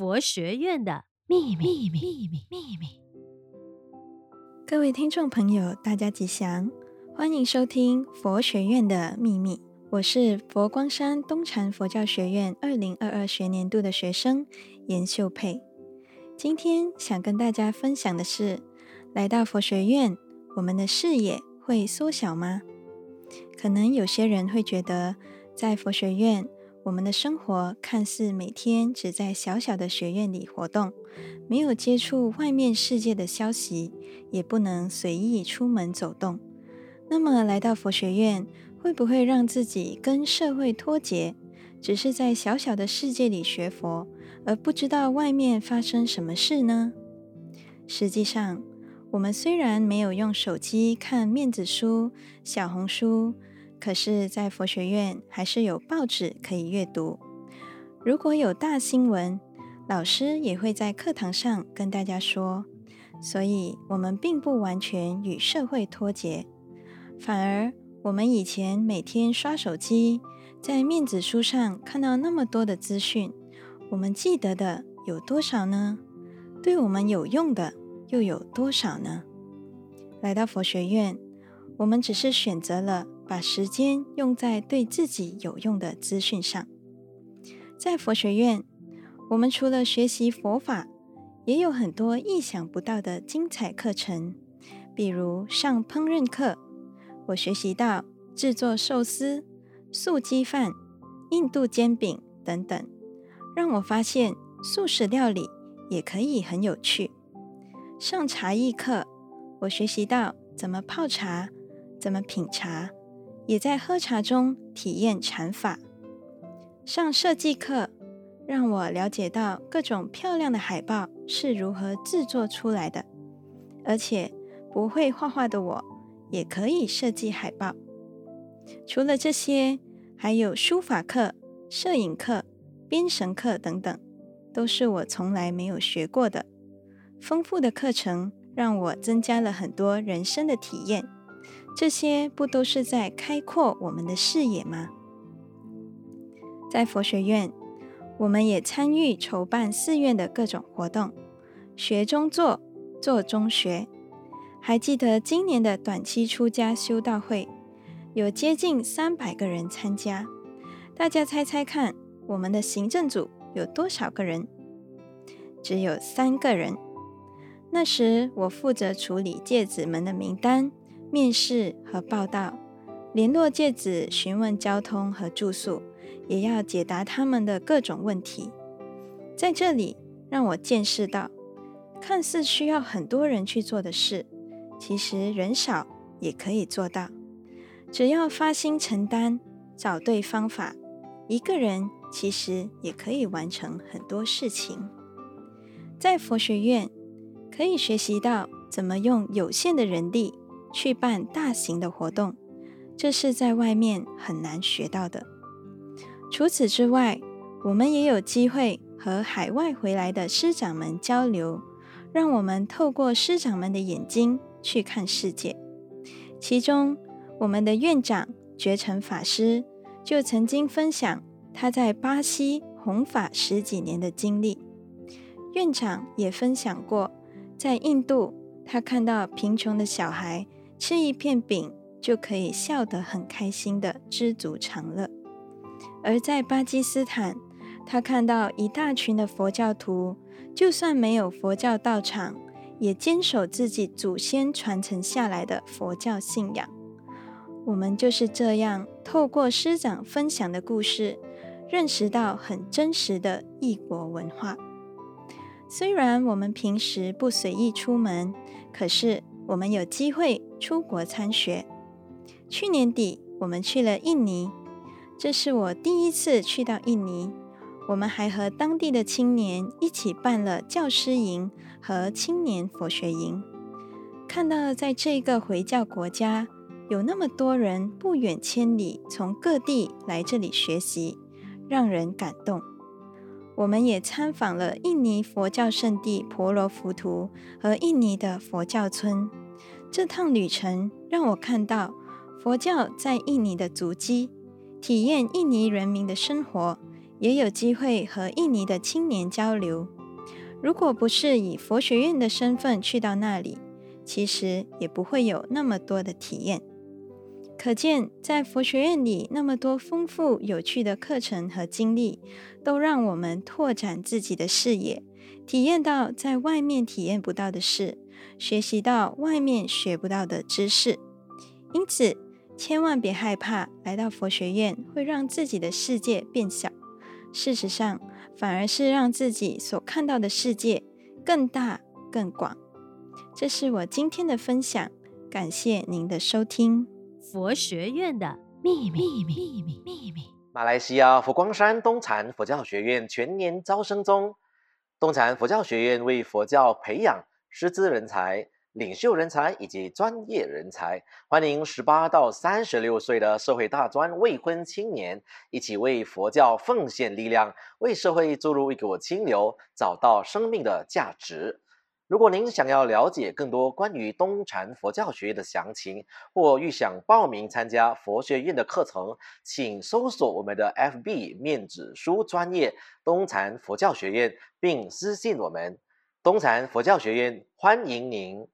佛学院的秘密，秘密，秘密，秘密。各位听众朋友，大家吉祥，欢迎收听佛学院的秘密。我是佛光山东禅佛教学院二零二二学年度的学生颜秀佩。今天想跟大家分享的是，来到佛学院，我们的视野会缩小吗？可能有些人会觉得，在佛学院，我们的生活看似每天只在小小的学院里活动，没有接触外面世界的消息，也不能随意出门走动。那么来到佛学院，会不会让自己跟社会脱节，只是在小小的世界里学佛，而不知道外面发生什么事呢？实际上，我们虽然没有用手机看面子书、小红书。可是，在佛学院还是有报纸可以阅读。如果有大新闻，老师也会在课堂上跟大家说。所以，我们并不完全与社会脱节，反而我们以前每天刷手机，在面子书上看到那么多的资讯，我们记得的有多少呢？对我们有用的又有多少呢？来到佛学院，我们只是选择了。把时间用在对自己有用的资讯上。在佛学院，我们除了学习佛法，也有很多意想不到的精彩课程。比如上烹饪课，我学习到制作寿司、素鸡饭、印度煎饼等等，让我发现素食料理也可以很有趣。上茶艺课，我学习到怎么泡茶，怎么品茶。也在喝茶中体验禅法。上设计课，让我了解到各种漂亮的海报是如何制作出来的，而且不会画画的我也可以设计海报。除了这些，还有书法课、摄影课、编绳课等等，都是我从来没有学过的。丰富的课程让我增加了很多人生的体验。这些不都是在开阔我们的视野吗？在佛学院，我们也参与筹办寺院的各种活动，学中做，做中学。还记得今年的短期出家修道会，有接近三百个人参加。大家猜猜看，我们的行政组有多少个人？只有三个人。那时我负责处理戒子们的名单。面试和报道，联络戒子，询问交通和住宿，也要解答他们的各种问题。在这里，让我见识到，看似需要很多人去做的事，其实人少也可以做到。只要发心承担，找对方法，一个人其实也可以完成很多事情。在佛学院，可以学习到怎么用有限的人力。去办大型的活动，这是在外面很难学到的。除此之外，我们也有机会和海外回来的师长们交流，让我们透过师长们的眼睛去看世界。其中，我们的院长觉诚法师就曾经分享他在巴西弘法十几年的经历。院长也分享过，在印度，他看到贫穷的小孩。吃一片饼就可以笑得很开心的知足常乐，而在巴基斯坦，他看到一大群的佛教徒，就算没有佛教道场，也坚守自己祖先传承下来的佛教信仰。我们就是这样透过师长分享的故事，认识到很真实的异国文化。虽然我们平时不随意出门，可是，我们有机会出国参学。去年底，我们去了印尼，这是我第一次去到印尼。我们还和当地的青年一起办了教师营和青年佛学营。看到在这个回教国家，有那么多人不远千里从各地来这里学习，让人感动。我们也参访了印尼佛教圣地婆罗浮屠和印尼的佛教村。这趟旅程让我看到佛教在印尼的足迹，体验印尼人民的生活，也有机会和印尼的青年交流。如果不是以佛学院的身份去到那里，其实也不会有那么多的体验。可见，在佛学院里那么多丰富有趣的课程和经历，都让我们拓展自己的视野，体验到在外面体验不到的事，学习到外面学不到的知识。因此，千万别害怕来到佛学院会让自己的世界变小。事实上，反而是让自己所看到的世界更大更广。这是我今天的分享，感谢您的收听。佛学院的秘密，秘密，秘密。马来西亚佛光山东禅佛教学院全年招生中。东禅佛教学院为佛教培养师资人才、领袖人才以及专业人才，欢迎十八到三十六岁的社会大专未婚青年一起为佛教奉献力量，为社会注入一股清流，找到生命的价值。如果您想要了解更多关于东禅佛教学院的详情，或欲想报名参加佛学院的课程，请搜索我们的 FB 面子书专业东禅佛教学院，并私信我们。东禅佛教学院欢迎您。